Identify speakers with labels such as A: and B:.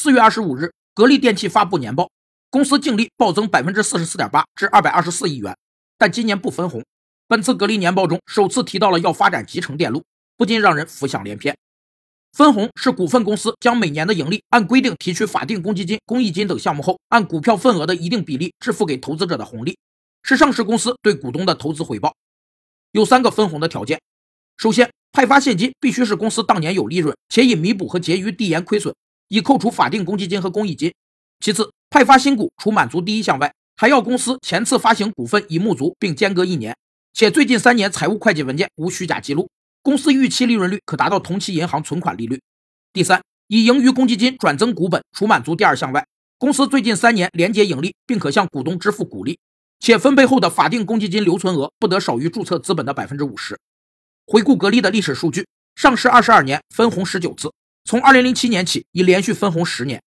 A: 四月二十五日，格力电器发布年报，公司净利暴增百分之四十四点八，至二百二十四亿元，但今年不分红。本次格力年报中首次提到了要发展集成电路，不禁让人浮想联翩。分红是股份公司将每年的盈利按规定提取法定公积金、公益金等项目后，按股票份额的一定比例支付给投资者的红利，是上市公司对股东的投资回报。有三个分红的条件：首先，派发现金必须是公司当年有利润，且已弥补和结余递延亏损。已扣除法定公积金和公益金。其次，派发新股除满足第一项外，还要公司前次发行股份已募足并间隔一年，且最近三年财务会计文件无虚假记录。公司预期利润率可达到同期银行存款利率。第三，以盈余公积金转增股本除满足第二项外，公司最近三年连结盈利，并可向股东支付股利，且分配后的法定公积金留存额不得少于注册资本的百分之五十。回顾格力的历史数据，上市二十二年分红十九次。从二零零七年起，已连续分红十年，